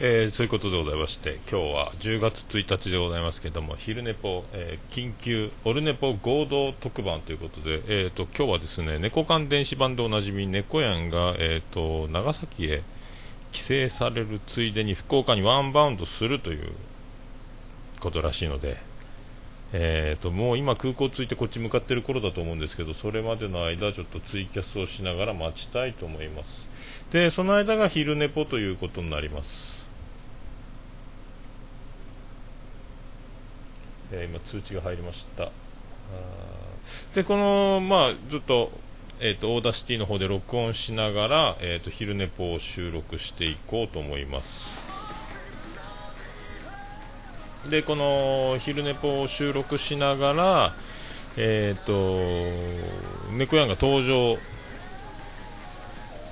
えー、そういうことでございまして今日は10月1日でございますけども昼寝ぽ、えー、緊急オルネポ合同特番ということで、えーと、今日はですね猫缶電子版でおなじみ猫やんが、えーと、長崎へ帰省されるついでに福岡にワンバウンドするということらしいので、えーと、ともう今空港着いてこっち向かってる頃だと思うんですけどそれまでの間ちょっとツイキャスをしながら待ちたいと思います。でその間が昼寝ぽということになります。えー、今通知が入りました。でこのまあずっとえーと、 Audacity の方で録音しながら、えーと、昼寝ぽを収録していこうと思います。でこの昼寝ぽを収録しながらえっ、ー、と猫やんが登場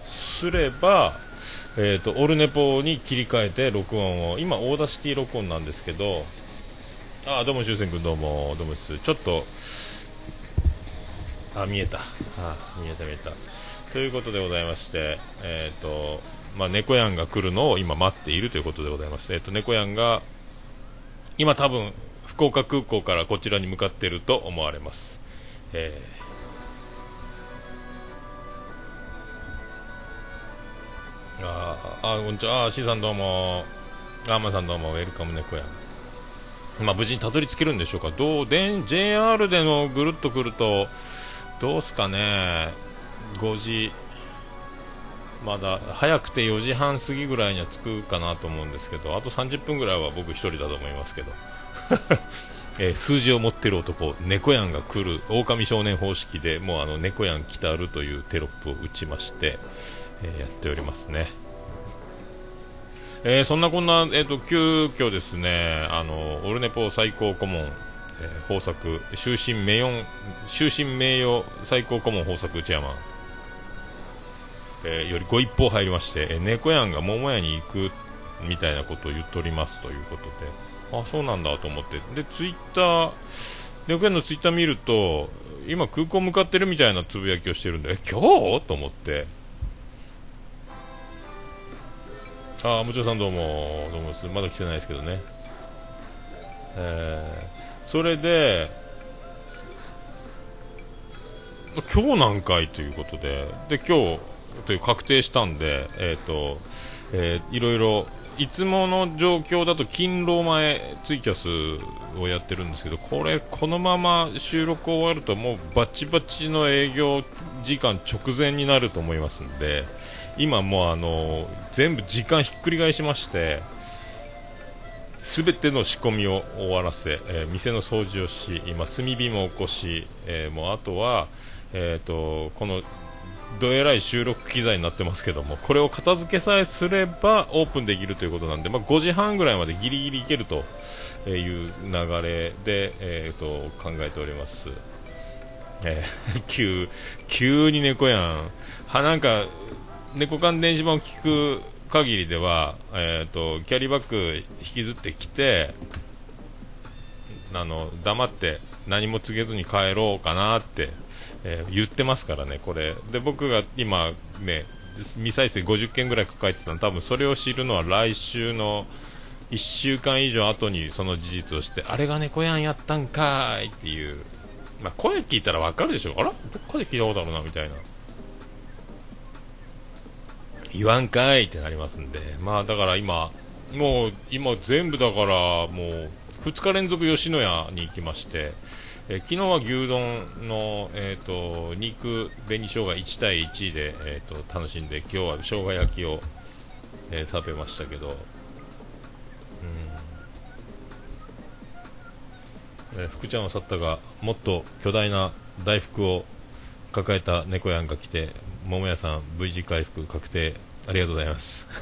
すればえー、とオルネポに切り替えて録音を。今 Audacity 録音なんですけどあどうも修く君どうもどうもですちょっとあ見えたあ見えた見えたということでございましてえっ、ー、とまあ猫やんが来るのを今待っているということでございますえっ、ー、と猫やんが今多分福岡空港からこちらに向かっていると思われますえーああ、こんにちは。あ、シーさんどうも。アーマさんどうも。ウェルカム猫やん。まあ、無事にたどり着けるんでしょうか、どうで JR でのぐるっと来ると、どうすかね、5時、まだ早くて4時半過ぎぐらいには着くかなと思うんですけど、あと30分ぐらいは僕1人だと思いますけど、えー、数字を持ってる男、猫やんが来る、狼少年方式でもうあの猫やん来たるというテロップを打ちまして、えー、やっておりますね。えー、そんなこんな、えーと、急遽ですねあのオルネポ最高顧問、えー、豊作終身名誉終身名誉最高顧問豊作チェアマン、えー、よりご一報入りまして、えー、猫やんが桃屋に行くみたいなことを言っておりますということであそうなんだと思って。でツイッター猫やんのツイッター見ると今空港向かってるみたいなつぶやきをしてるんで今日？と思って。ああ、もちさんどうも、どうもです。まだ来てないですけどね。えー、それで、今日何回ということで、で、今日、という確定したんで、えっ、ー、と、えー、いろいろ、いつもの状況だと勤労前ツイキャスをやってるんですけど、これ、このまま収録終わるともうバチバチの営業時間直前になると思いますんで、今もうあの全部時間ひっくり返しまして全ての仕込みを終わらせ、えー、店の掃除をし今炭火も起こし、えー、もうあとは、えーと、このどえらい収録機材になってますけどもこれを片付けさえすればオープンできるということなんで、まあ、5時半ぐらいまでギリギリいけるという流れで、えーと、考えております。えー、急急に猫やんはなんか猫缶電子版を聞く限りでは、えーと、キャリーバッグ引きずってきてあの黙って何も告げずに帰ろうかなって、えー、言ってますからね、これ。で僕が今、ね、未再生50件ぐらい抱えてたの多分それを知るのは来週の1週間以上後にその事実をしてあれが猫やんやったんかいっていう、まあ、声聞いたら分かるでしょ。あらどっかで聞いたことあるなみたいな。言わんかいってなりますんで、まあだから今、もう今全部だからもう2日連続吉野家に行きまして、え昨日は牛丼の、えーと、肉紅生姜1対1で、えーと、楽しんで今日は生姜焼きを、えー、食べましたけど、うん。え、福ちゃんは去ったがもっと巨大な大福を抱えた猫やんが来て桃屋さん V 字回復確定ありがとうございます。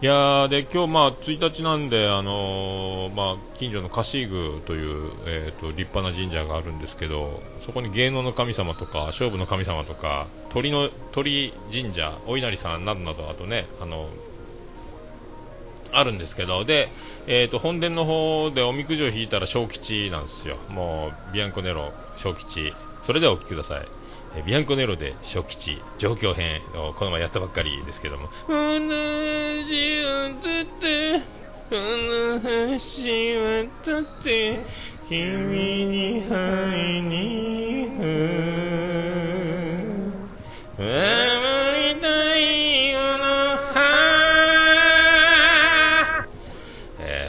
いやで今日まあ1日なんで、あのー、まあ、近所のカシーグという、えーと、立派な神社があるんですけどそこに芸能の神様とか勝負の神様とか鳥の鳥神社お稲荷さんなどなどあとねあのあるんですけどで、えーと、本殿の方でおみくじを引いたら小吉なんですよ。もうビアンコネロ小吉。それではお聞きください。ビアンコネロで初期地状況編をこの前やったばっかりですけども「同じ歌ってこの橋渡って君に会いに行く」守りたいこのえ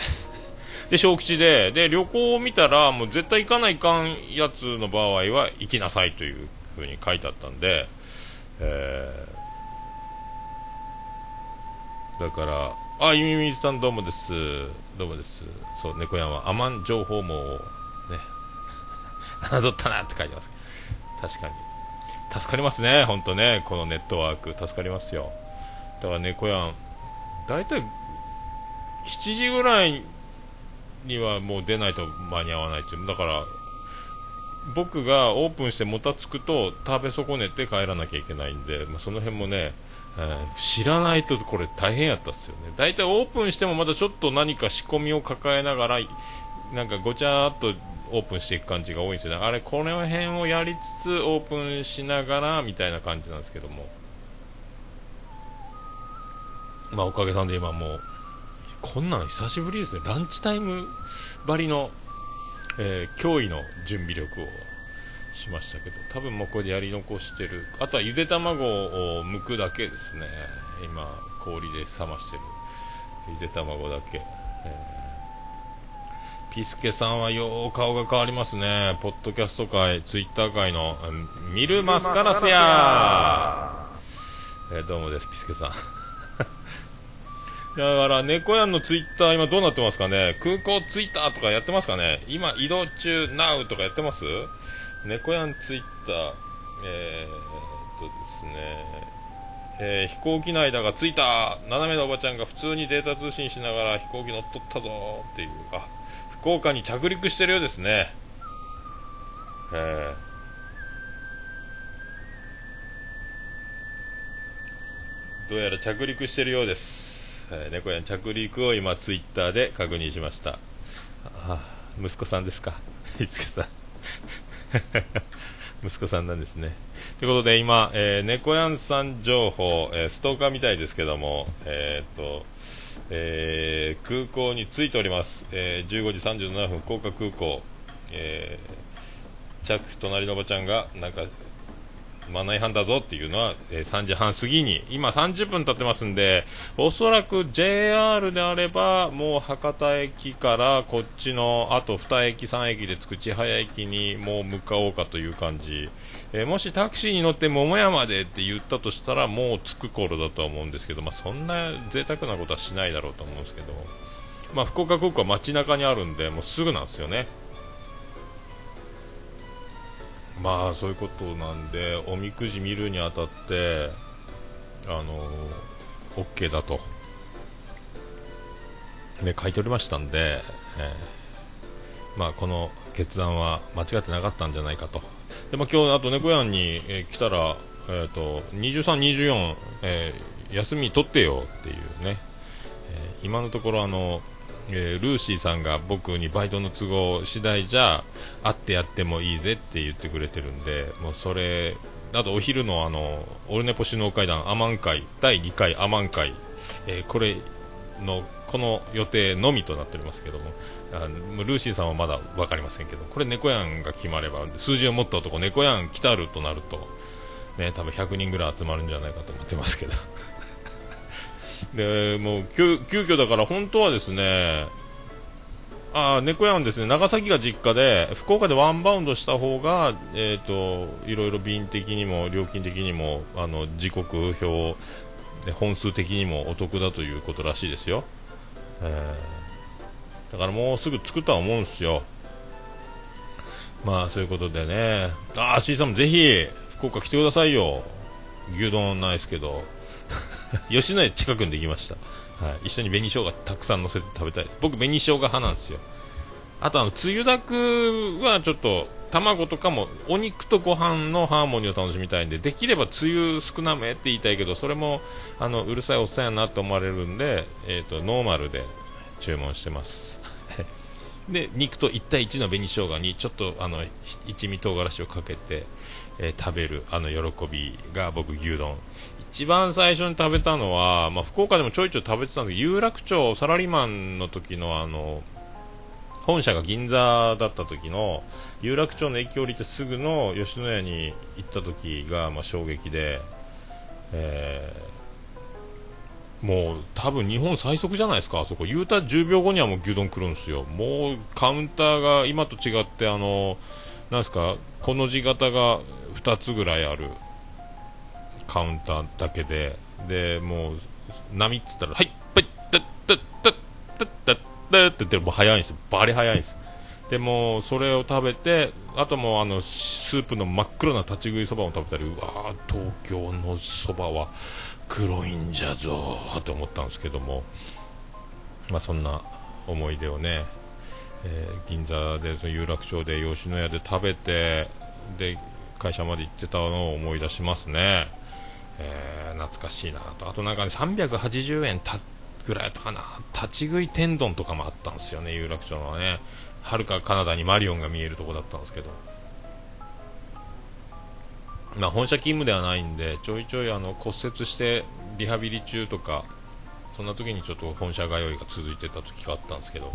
ーで小吉でで旅行を見たらもう絶対行かないかんやつの場合は行きなさいというふうに書いてあったんで、えーだからあゆみみさんどうもです。どうもです。そう猫屋はアマン情報網をね 侮ったなって書いてます。確かに。助かりますね。本当ね。このネットワーク。助かりますよ。だから猫屋大体7時ぐらいにはもう出ないと間に合わないっていう。だから僕がオープンしてもたつくと食べ損ねて帰らなきゃいけないんで、まあ、その辺もね、えー知らないとこれ大変やったっすよね。大体オープンしてもまだちょっと何か仕込みを抱えながらなんかごちゃっとオープンしていく感じが多いんですよね。あれこの辺をやりつつオープンしながらみたいな感じなんですけども。まあおかげさんで今もうこんなの久しぶりですね。ランチタイムばりの、えー驚異の準備力をしましたけど多分もうこれでやり残してる。あとはゆで卵を剥くだけですね。今氷で冷ましてる。ゆで卵だけ、えーピスケさんはよう顔が変わりますね。ポッドキャスト界ツイッター界のうんミルマスカラスや。えーどうもですピスケさんだから、猫やんのツイッター今どうなってますかね？空港ツイッターとかやってますかね？今移動中、NOW とかやってます？猫やんツイッター、えー、っとですね、えー飛行機内だが着いた。斜めのおばちゃんが普通にデータ通信しながら飛行機乗っ取ったぞ。っていう、あ、福岡に着陸してるようですね。えー。どうやら着陸してるようです、え猫やん着陸を今ツイッターで確認しました。あ息子さんですか。いつけさん。息子さんなんですね。ということで今、えー猫やんさん情報、えーストーカーみたいですけどもえーっとえー空港に着いております、えー15時37分福岡空港、えー着隣のおばちゃんがなんかマナー違反だぞっていうのは、えー3時半過ぎに今30分経ってますんでおそらく JR であればもう博多駅からこっちのあと2駅3駅で着く千早駅にもう向かおうかという感じ、えーもしタクシーに乗って桃山でって言ったとしたらもう着く頃だとは思うんですけど、まあ、そんな贅沢なことはしないだろうと思うんですけど、まあ、福岡空港は街中にあるんでもうすぐなんですよね。まあそういうことなんでおみくじ見るにあたってあの OK だと。ね書いておりましたんで、えーまあこの決断は間違ってなかったんじゃないかと。でも今日あと猫やんに、えー来たらえっ、と23、24、えー休み取ってよっていうね、えー今のところあのえールーシーさんが僕にバイトの都合次第じゃ会ってやってもいいぜって言ってくれてるんでもうそれあとお昼のあのオルネポ首脳会談アマン会第2回アマン会、えーこれのこの予定のみとなっておりますけどもあもうルーシーさんはまだ分かりませんけどこれ猫やんが決まれば数字を持った男猫やん来たるとなるとね多分100人ぐらい集まるんじゃないかと思ってますけど。でもう急急遽だから本当はですねあ猫やんですね。長崎が実家で福岡でワンバウンドした方がえっ、といろいろ便的にも料金的にもあの時刻表で本数的にもお得だということらしいですよ、えーだからもうすぐ着くとは思うんですよ。まあそういうことでね。ああ C さんもぜひ福岡来てくださいよ。牛丼ないですけど。吉野家近くにできました、はい、一緒に紅生姜たくさん乗せて食べたいです。僕紅生姜派なんですよ。あとあのつゆだくはちょっと卵とかもお肉とご飯のハーモニーを楽しみたいんでできればつゆ少なめって言いたいけどそれもあのうるさいおっさんやなと思われるんで、えー、とノーマルで注文してます。で肉と1対1の紅生姜にちょっとあの一味唐辛子をかけて、えー、食べるあの喜びが僕牛丼。一番最初に食べたのは、まあ、福岡でもちょいちょい食べてたんだけど有楽町サラリーマンの時のあの本社が銀座だった時の有楽町の駅降りてすぐの吉野家に行った時が、まあ、衝撃で、えー、もう多分日本最速じゃないですかあそこ。言うた10秒後にはもう牛丼来るんですよ。もうカウンターが今と違ってあのなんすかこの字型が2つぐらいある。カウンターだけで。でもう波っつったら「はいはいタッタッタッ」って言ってもう早いんですよ。バリ早いんですでもそれを食べてあともあのスープの真っ黒な立ち食いそばも食べたりうわ東京のそばは黒いんじゃぞーって思ったんですけども、まあ、そんな思い出をね、えー、銀座でその有楽町で吉野家で食べてで会社まで行ってたのを思い出しますね。えー、懐かしいなと。あとなんかね380円たぐらいやったかな。立ち食い天丼とかもあったんですよね有楽町のはね。はるかカナダにマリオンが見えるとこだったんですけど。まあ本社勤務ではないんでちょいちょいあの骨折してリハビリ中とかそんな時にちょっと本社通いが続いてた時があったんですけど、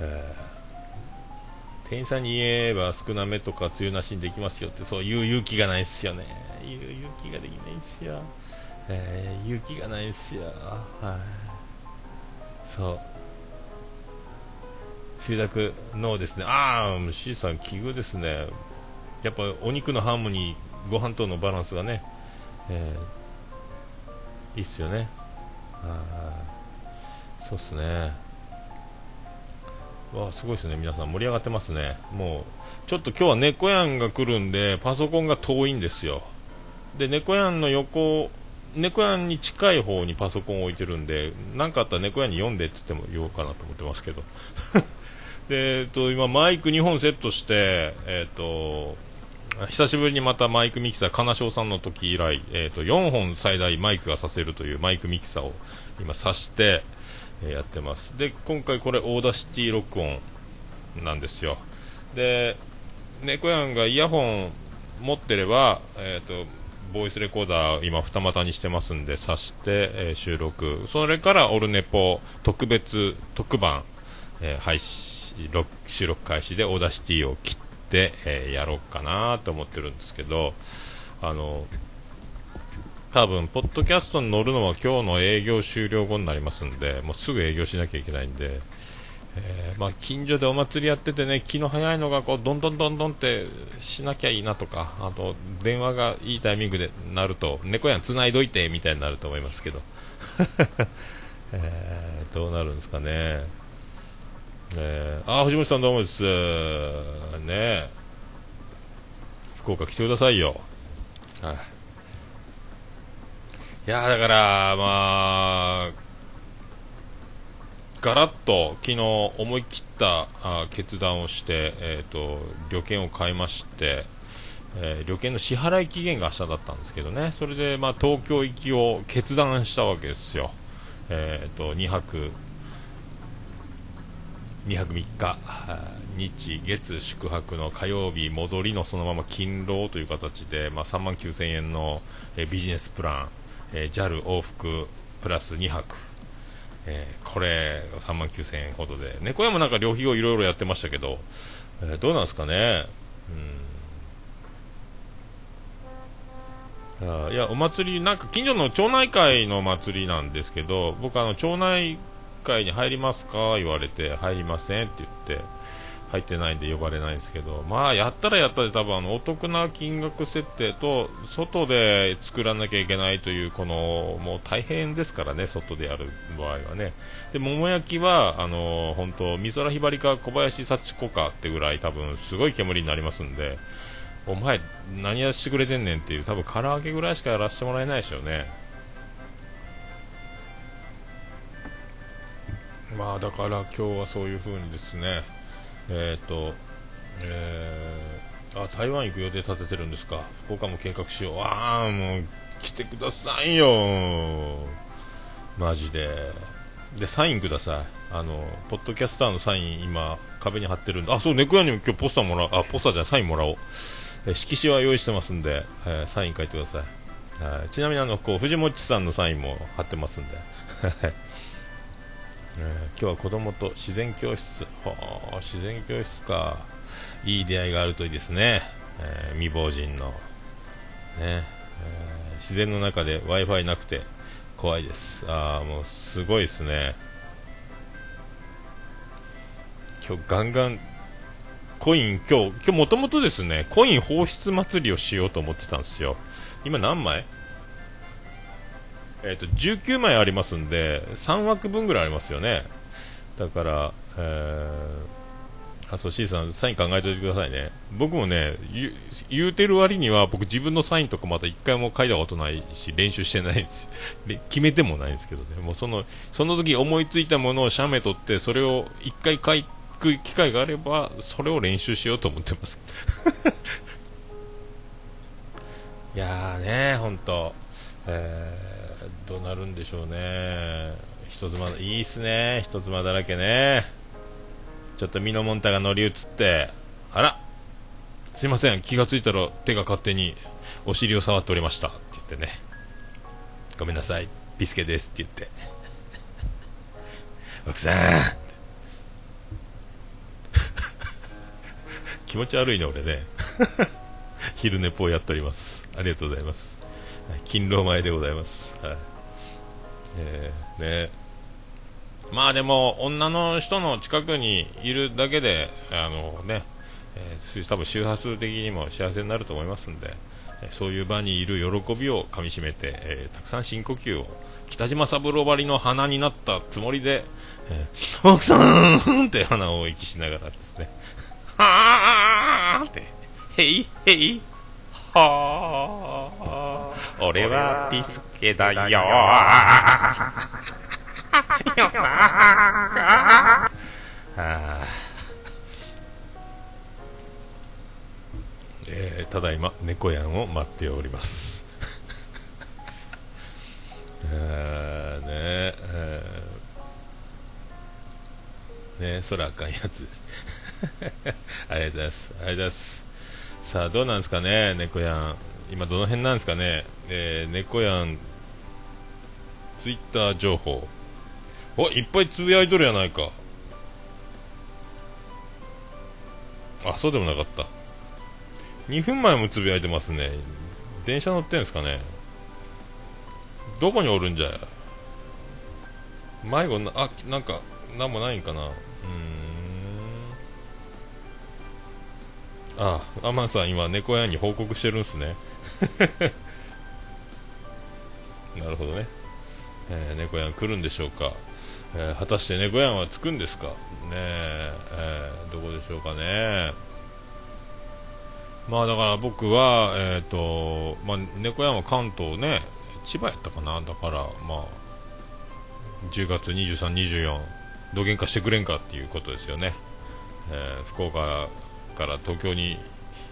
えー、店員さんに言えば少なめとか梅雨なしにできますよってそういう勇気がないっすよね。言う勇気ができないっすよ、えー、勇気がないっすよ。はい。そう。梅雨だくのですね。ああ C さん奇遇ですね。やっぱお肉のハーモニーご飯とのバランスがね、えー、いいっすよね。あそうっすね。わすごいですね。皆さん盛り上がってますね。もうちょっと今日は猫やんが来るんでパソコンが遠いんですよ。で猫やんの横猫屋に近い方にパソコンを置いてるんで何かあったら猫屋に読んでって言っても言おうかなと思ってますけど。で、えっと、今マイク2本セットして、えっと、久しぶりにまたマイクミキサー金賞さんの時以来、えっと、4本最大マイクがさせるというマイクミキサーを今挿して、えー、やってます。で今回これ Audacity 録音なんですよ。で猫やんがイヤホン持ってれば、えーとボイスレコーダー今二股にしてますんで挿して、えー、収録。それからオルネポ特別特番、えー、配信収録開始で Audacity を切って、えー、やろうかなと思ってるんですけどあの多分ポッドキャストに乗るのは今日の営業終了後になりますんでもうすぐ営業しなきゃいけないんでえー、まあ、近所でお祭りやっててね気の早いのがこうどんどんどんどんってしなきゃいいなとかあと電話がいいタイミングでなると猫やんつないどいてみたいになると思いますけど、えー、どうなるんですかね、えー、あ藤本さんどうもです。ね福岡来てくださいよ。はい、いやだからまあガラッと昨日思い切ったあ決断をして、えーと、旅券を買いまして、えー、旅券の支払い期限が明日だったんですけどね。それで、まあ、東京行きを決断したわけですよ、えーと、2泊2泊3日日月宿泊の火曜日戻りのそのまま勤労という形で、まあ、3万9000円の、えー、ビジネスプラン、えー、JAL 往復プラス2泊。えー、これ3万9000円ほどで。猫屋もなんか旅費をいろいろやってましたけど、えー、どうなんですかね。うん。あいやお祭りなんか近所の町内会の祭りなんですけど僕あの町内会に入りますか？言われて入りませんって言って。入ってないんで呼ばれないんですけど、まあ、やったらやったで多分あのお得な金額設定と外で作らなきゃいけないというこのもう大変ですからね、外でやる場合はね。で桃焼きはあの本当美空ひばりか小林幸子かってぐらい多分すごい煙になりますんで、お前何やしてくれてんねんっていう多分唐揚げぐらいしかやらせてもらえないでしょうね。まあだから今日はそういう風にですねえっ、と、えー、あ、台湾行く予定立ててるんですか。福岡も計画しよう。ああ、もう、来てくださいよ。マジで。で、サインください。あの、ポッドキャスターのサイン、今、壁に貼ってるんで、あ、そう、猫屋にも今日ポスターもらう、あ、ポスターじゃない、サインもらおう。え色紙は用意してますんで、えー、サイン書いてください、はい、ちなみにあのこう藤本さんのサインも貼ってますんで、えー、今日は子供と自然教室。自然教室か。いい出会いがあるといいですね、えー、未亡人の、ね。えー、自然の中で w i f i なくて怖いです。ああもうすごいですね。今日ガンガンコイン今日今日もともとですねコイン放出祭りをしようと思ってたんですよ。今何枚？え、ー、と19枚ありますんで3枠分ぐらいありますよね。だから、えー、あそう C さんサイン考えておいてくださいね。僕もね言うてる割には僕自分のサインとかまた1回も書いたことないし練習してないです。決めてもないんですけどね。もうそのその時思いついたものを写メ取ってそれを1回書いく機会があればそれを練習しようと思ってます。いやーね本当、えー、どうなるんでしょうね。人妻いいっすね。人妻だらけね。ちょっとミノモンタが乗り移ってあらすいません。気がついたら手が勝手にお尻を触っておりました。って言ってね。ごめんなさい。ビスケです。って言って。奥さん。気持ち悪いね、俺ね。昼寝ぽをやっております。ありがとうございます。勤労前でございます。はい。えー、ね。まあでも、女の人の近くにいるだけで、あのね、えー、多分周波数的にも幸せになると思いますんで、えそういう場にいる喜びをかみしめて、えー、たくさん深呼吸を北島三郎張りの鼻になったつもりで、えー、奥さんって鼻を息しながらですね、はーって、へいへい、はー、俺はビスケだよよさえー、ただいま猫やんを待っておりますえー、ねえー、ねそらあかんやつです ありがとうございます。ありがとうございます。さあ、どうなんですかね、猫やん。今、どの辺なんですかね？えー、猫やん、ツイッター情報。お、いっぱいつぶやいとるやないか。あ、そうでもなかった。2分前もつぶやいてますね。電車乗ってんですかね？どこにおるんじゃ？迷子な、あ、なんか、なんもないんかな？うん。ああ、アマンさん今猫屋に報告してるんすね。なるほどね。えー、猫やん来るんでしょうか。えー、果たして猫やんは着くんですかねえー、どこでしょうかね。まあだから僕は、えっ、ー、と、まあ猫やんは関東ね、千葉やったかな。だからまあ、10月23、24、どげんかしてくれんかっていうことですよね。えー、福岡から東京に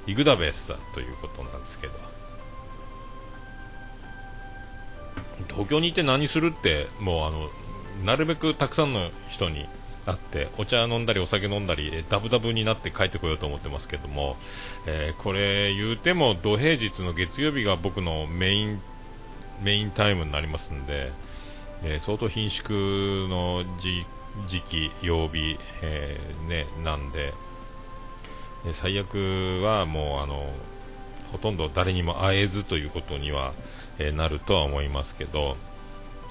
行くだべさということなんですけど東京に行って何するってもうあのなるべくたくさんの人に会ってお茶飲んだりお酒飲んだりダブダブになって帰ってこようと思ってますけども、えー、これ言うても土平日の月曜日が僕のメインメインタイムになりますんで、えー、相当貧縮の時期曜日、えー、ね、なんで最悪はもうあのほとんど誰にも会えずということには、えー、なるとは思いますけど、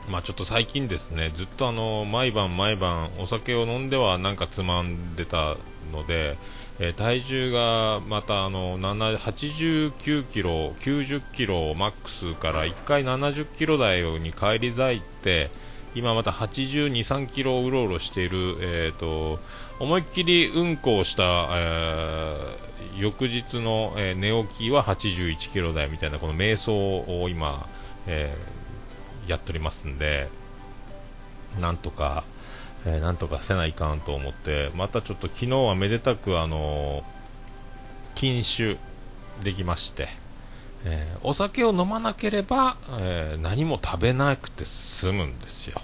まあ、ちょっと最近ですねずっとあの毎晩毎晩お酒を飲んではなんかつまんでたので、えー、体重がまたあの89キロ、90キロマックスから1回70キロ台に返り咲いて今また82、3キロうろうろしている、えーと思いっきりうんこをした、えー、翌日の、えー、寝起きは81キロ台みたいなこの瞑想を今、えー、やっておりますんでなんとか、えー、なんとかせないかんと思ってまたちょっと昨日はめでたくあの禁酒できまして、えお酒を飲まなければ、え何も食べなくて済むんですよ。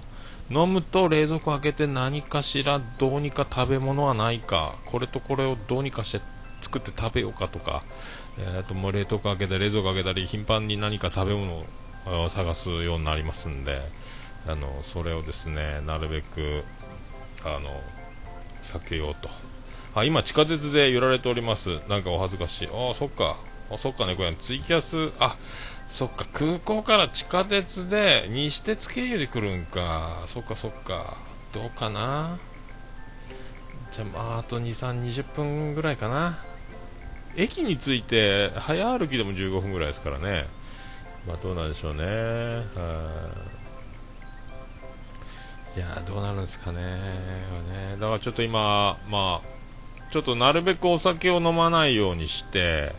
飲むと冷蔵庫開けて何かしらどうにか食べ物はないか。これとこれをどうにかして作って食べようかとか、えー、ともう冷凍庫開けたり冷蔵庫開けたり頻繁に何か食べ物を探すようになりますんで。あのそれをですねなるべくあの避けようと。あ今地下鉄で揺られております。なんかお恥ずかしい。あそっか。あそっかねこれツイキャス。あそっか空港から地下鉄で西鉄経由で来るんか。そっかそっか。どうかな。じゃあ、まあ、あと2、3、20分ぐらいかな。駅に着いて早歩きでも15分ぐらいですからね。まあどうなんでしょうね。はい。やどうなるんですかねね。だからちょっと今まあちょっとなるべくお酒を飲まないようにして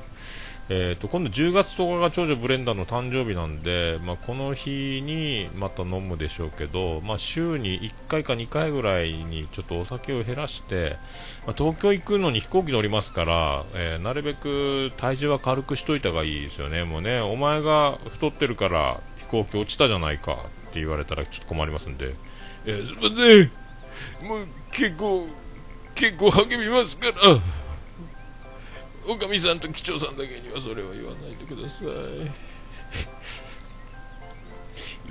えーと、今度10月10日が長女ブレンダーの誕生日なんで、まあ、この日にまた飲むでしょうけど、まあ、週に1回か2回ぐらいにちょっとお酒を減らして、まあ、東京行くのに飛行機乗りますから、えー、なるべく体重は軽くしといた方がいいですよね、もうねお前が太ってるから飛行機落ちたじゃないかって言われたらちょっと困りますんで、えー、すみません、もう結構、結構励みますから。おかみさんと機長さんだけにはそれは言わないでください。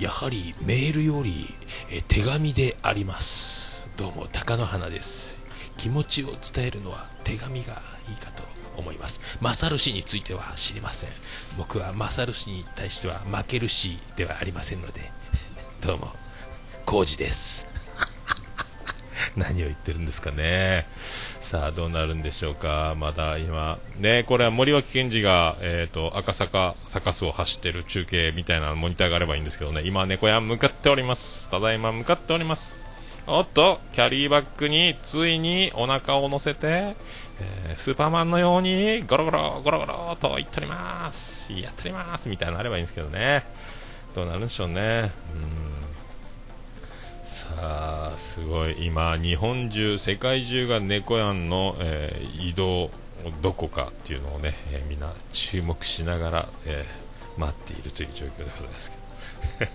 やはりメールよりえ手紙であります。どうも貴乃花です。気持ちを伝えるのは手紙がいいかと思います。勝氏については知りません。僕は勝氏に対しては負けるしではありませんので。どうも浩二です。何を言ってるんですかね。さあどうなるんでしょうか、まだ今、ね、これは森脇健児が、えーと、赤坂サカスを走ってる中継みたいなモニターがあればいいんですけどね、今、猫屋向かっております、ただいま向かっております、おっと、キャリーバッグについにお腹を乗せて、えー、スーパーマンのようにゴロゴロゴロゴロと言っております、やっております。みたいなのあればいいんですけどね、どうなるんでしょうね。うん。あすごい。今、日本中、世界中が猫やんの、えー、移動どこかっていうのをね、えー、みんな注目しながら、えー、待っているという状況でございますけど。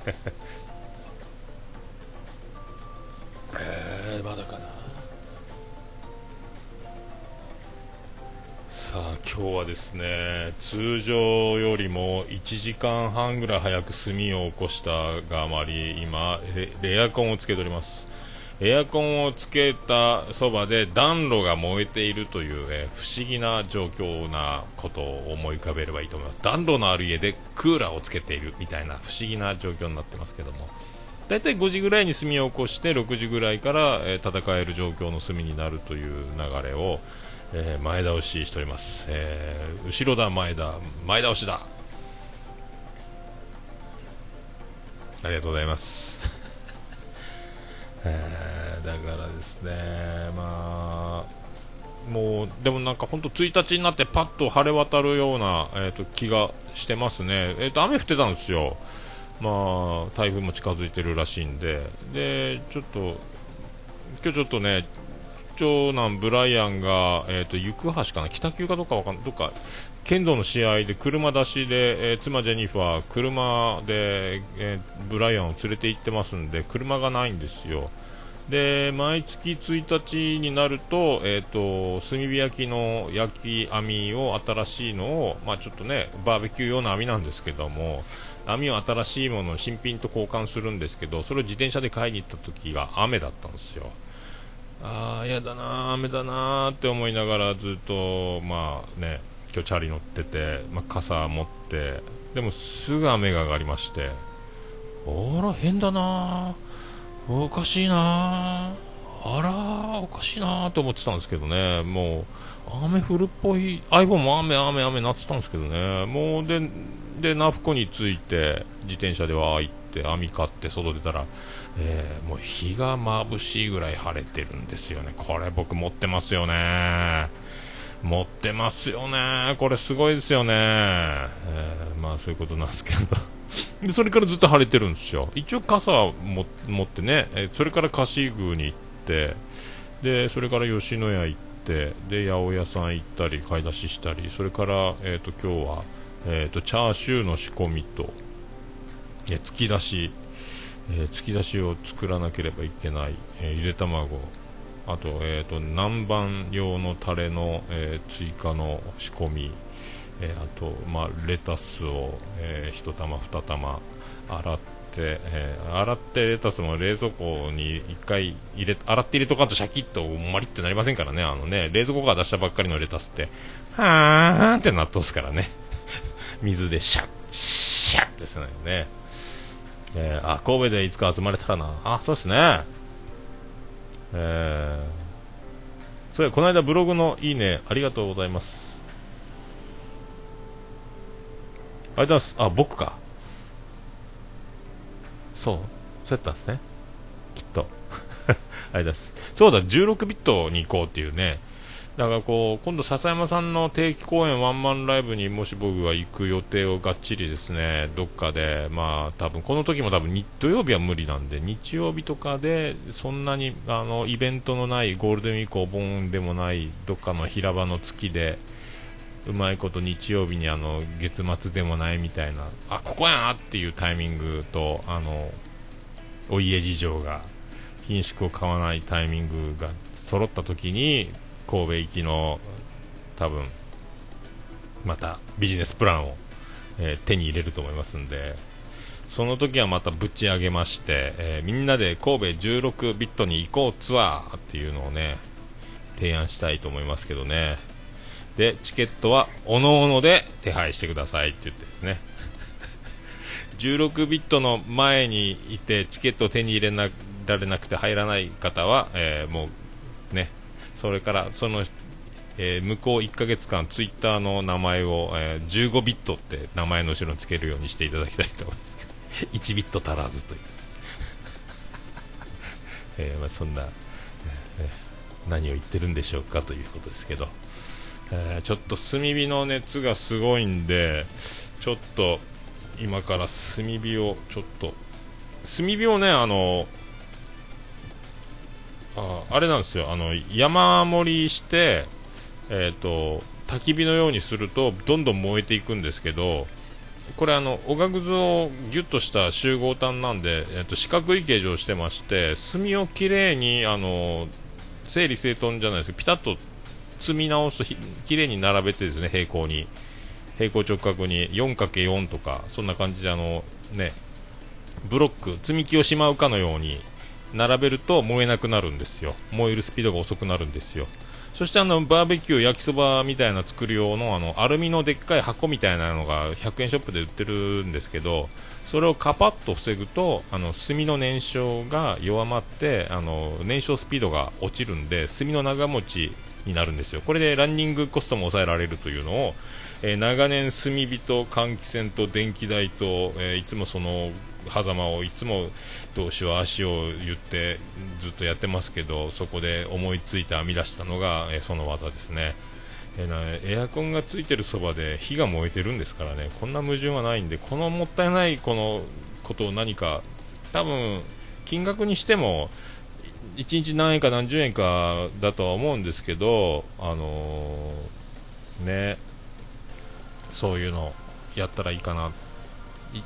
えー、まだかな。さあ今日はですね通常よりも1時間半ぐらい早く炭を起こしたがあまり今エアコンをつけております。エアコンをつけたそばで暖炉が燃えているという、え不思議な状況なことを思い浮かべればいいと思います。暖炉のある家でクーラーをつけているみたいな不思議な状況になってますけども。大体5時ぐらいに炭を起こして6時ぐらいから、え戦える状況の炭になるという流れをえー、前倒ししております、えー、後ろだ前だ。前倒しだ。ありがとうございます、え、だからですねまあもうでもなんか本当1日になってパッと晴れ渡るような、えーと、気がしてますね、えーと、雨降ってたんですよ、まあ、台風も近づいてるらしいんで。でちょっと今日ちょっとね長男ブライアンが、えーと、行橋かな北急かどうかわかんどっか剣道の試合で車出しで、えー、妻ジェニファー車で、えー、ブライアンを連れて行ってますんで車がないんですよ。で毎月1日になると,、えーと、炭火焼きの焼き網を新しいのを、まあ、ちょっとねバーベキュー用の網なんですけども網を新しいものを新品と交換するんですけどそれを自転車で買いに行った時が雨だったんですよ。ああ、やだな、雨だなって思いながらずっと、まあね、今日チャリ乗ってて、まあ、傘持って、でもすぐ雨が上がりまして、あら、変だなおかしいなあら、おかしいなと思ってたんですけどね、もう、雨降るっぽい、iPhone も雨、雨、雨なってたんですけどね、もうで、で、ナフコに着いて、自転車でわー行って、網買って外出たら、えー、もう日が眩しいぐらい晴れてるんですよね。これ僕持ってますよね。持ってますよね。これすごいですよね。えー、まあそういうことなんですけど。で、それからずっと晴れてるんですよ。一応傘は持ってね、えそれから菓子宮に行って、で、それから吉野家行って、で、八百屋さん行ったり、買い出ししたり、それから、え、ー、と、今日は、えっ、ー、と、チャーシューの仕込みと、え突き出し、え、突き出しを作らなければいけない、え、ゆで卵。あと,、えーと、南蛮用のタレの、え、追加の仕込み、えあと、まあ、レタスを、え1玉2玉洗って、えー洗ってレタスも冷蔵庫に1回入れ洗って入れとかんとシャキッとマリってなりませんからね。あのね冷蔵庫から出したばっかりのレタスってはーんってなっとすからね。水でシャッシャッですねね、えーあ神戸でいつか集まれたらな。あそうですね。えー、そうやこの間ブログのいいねありがとうございます。ありがとうございます。あ僕か。そうそうやったんですね。きっと。ありがとうございます。そうだ16ビットに行こうっていうね。だからこう今度笹山さんの定期公演ワンマンライブにもし僕が行く予定をがっちりですねどっかでまあ多分この時も多分土曜日は無理なんで日曜日とかでそんなにあのイベントのないゴールデンウィークお盆でもないどっかの平場の月でうまいこと日曜日にあの月末でもないみたいなあここやなっていうタイミングとあのお家事情が品種を買わないタイミングが揃った時に神戸行きの多分またビジネスプランを、えー手に入れると思いますんでその時はまたぶち上げまして、えーみんなで神戸16ビットに行こうツアーっていうのをね提案したいと思いますけどね。でチケットはおのおので手配してくださいって言ってですね。16ビットの前にいてチケットを手に入れられなくて入らない方は、えーもうねそれからその、えー向こう1ヶ月間ツイッターの名前を、えー15ビットって名前の後ろにつけるようにしていただきたいと思いますけど 1ビット足らずという えまあ、そんな、えー何を言ってるんでしょうかということですけど、えーちょっと炭火の熱がすごいんでちょっと今から炭火をちょっと炭火をねあのああれなんですよ。あの山盛りしてえっ、と焚き火のようにするとどんどん燃えていくんですけどこれあのおがくずをギュッとした集合体なんで、えっと四角い形状をしてまして炭をきれいにあの整理整頓じゃないですけどピタッと積み直すときれいに並べてですね平行に。平行直角に 4×4 とかそんな感じであのねブロック積み木をしまうかのように並べると燃えなくなるんですよ。燃えるスピードが遅くなるんですよ。そしてあのバーベキュー焼きそばみたいな作る用のあのアルミのでっかい箱みたいなのが100円ショップで売ってるんですけどそれをカパッと防ぐとあの炭の燃焼が弱まってあの燃焼スピードが落ちるんで炭の長持ちになるんですよ。これでランニングコストも抑えられるというのを、えー長年炭火と換気扇と電気代と、えーいつもその狭間をいつもどうしよう足を言ってずっとやってますけどそこで思いついて編み出したのが、えその技ですね、えーなエアコンがついてるそばで火が燃えてるんですからね。こんな矛盾はないんでこのもったいないこのことを何か多分金額にしても1日何円か何十円かだとは思うんですけどあのーねそういうのやったらいいかない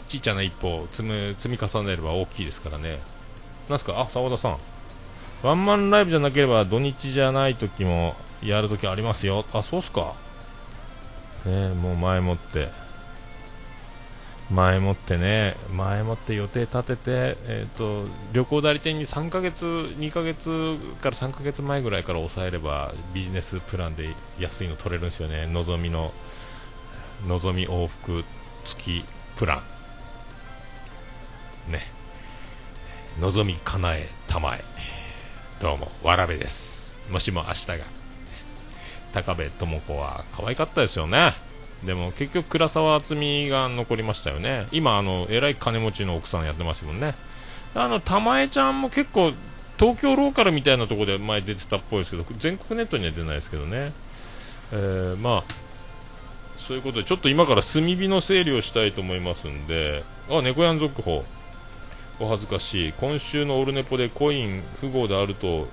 ちっちゃな一歩積む積み重ねれば大きいですからね。なんすか？あ澤田さん。ワンマンライブじゃなければ土日じゃない時もやる時ありますよ。あそうっすか。ねもう前もって。前もってね。前もって予定立てて、えー、と旅行代理店に3ヶ月2ヶ月から3ヶ月前ぐらいから抑えればビジネスプランで安いの取れるんですよね。のぞみののぞみ往復付きプラン。ね。のぞみかなえたまえ。どうもわらべです。もしも明日が。高部智子は可愛かったですよね。でも結局倉沢敦美が残りましたよね。今あのえらい金持ちの奥さんやってますもんね。あの玉江ちゃんも結構東京ローカルみたいなところで前出てたっぽいですけど全国ネットには出ないですけどね。えーまあそういうことでちょっと今から炭火の整理をしたいと思いますんで。あ猫やん続報。お恥ずかしい。今週のオルネポでコイン不合であると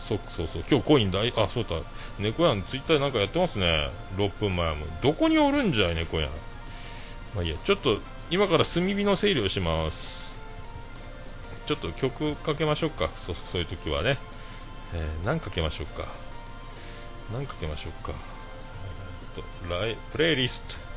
そうそうそう。今日コイン大あそうだ。猫やんツイッターなんかやってますね。6分前も。どこにおるんじゃい猫やん。まあいいや。ちょっと今から炭火の整理をします。ちょっと曲かけましょうか。そそういう時はね、えー、何かけましょうか。何かけましょうか。トライプレイリスト。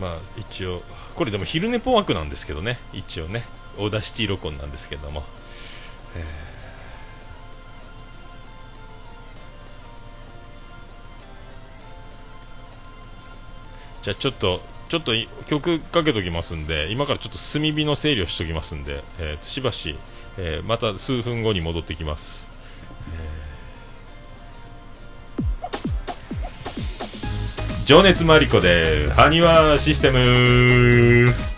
まあ一応これでも昼寝ぽ枠なんですけどね。一応ね。Audacity 録音なんですけども、えー。じゃあちょっとちょっと曲かけときますんで今からちょっと炭火の整理をしときますんで、えーしばし、えーまた数分後に戻ってきます、情熱マリコで埴輪システム。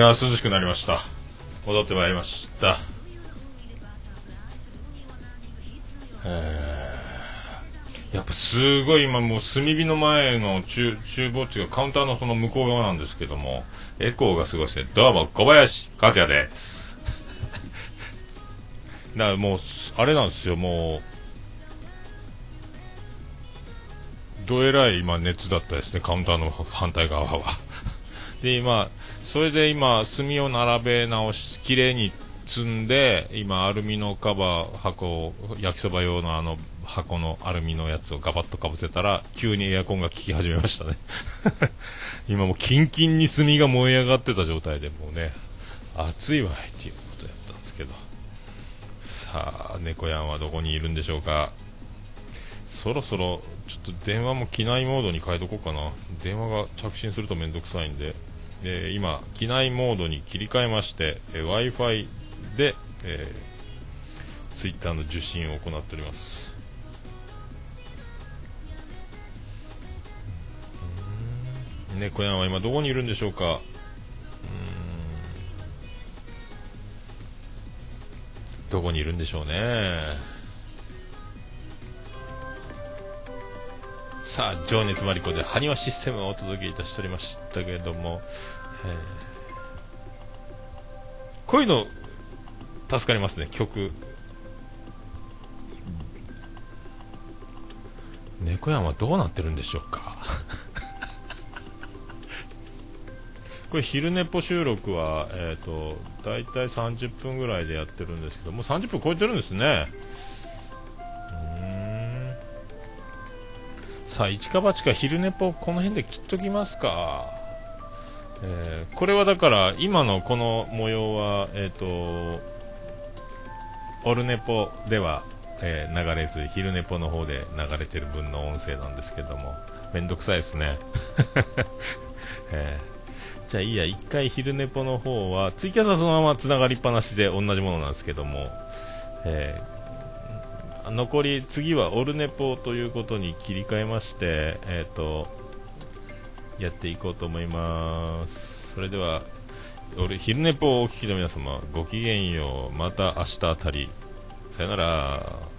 やー涼しくなりました。戻ってまいりました。えーやっぱすごい今もう炭火の前の厨厨房地がカウンターのその向こう側なんですけどもエコーがすごいですねどうも小林克也です。だからもうあれなんですよもうどえらい今熱だったですねカウンターの反対側は。で今それで今炭を並べ直し綺麗に積んで今アルミのカバー箱を焼きそば用のあの箱のアルミのやつをガバッとかぶせたら急にエアコンが効き始めましたね。今もうキンキンに炭が燃え上がってた状態でもうね暑いわいっていうことやったんですけど。さあ猫やんはどこにいるんでしょうか。そろそろちょっと電話も機内モードに変えとこうかな。電話が着信するとめんどくさいんで、えー今機内モードに切り替えまして、え w i f i で、えー、ツイッターの受信を行っております。猫やんは今どこにいるんでしょうか。うどこにいるんでしょうね。さあ情熱マリコで埴輪システムをお届けいたしておりましたけれども、えーこういうの助かりますね曲。猫山どうなってるんでしょうか？これ昼寝ぽ収録はえっ、と大体30分ぐらいでやってるんですけどもう30分超えてるんですね。さあ一か八か昼寝ぽこの辺で切っときますか。えーこれはだから今のこの模様はえっ、とオルネポでは、えー流れず昼ネポの方で流れてる分の音声なんですけども。めんどくさいですね、えーじゃあいいや一回昼ネポの方はツイキャスはそのままつながりっぱなしで同じものなんですけども、えー残り次はオルネポということに切り替えましてえっ、とやっていこうと思います。それでは俺昼寝ぽをお聞きの皆様ごきげんよう。また明日あたり。さよなら。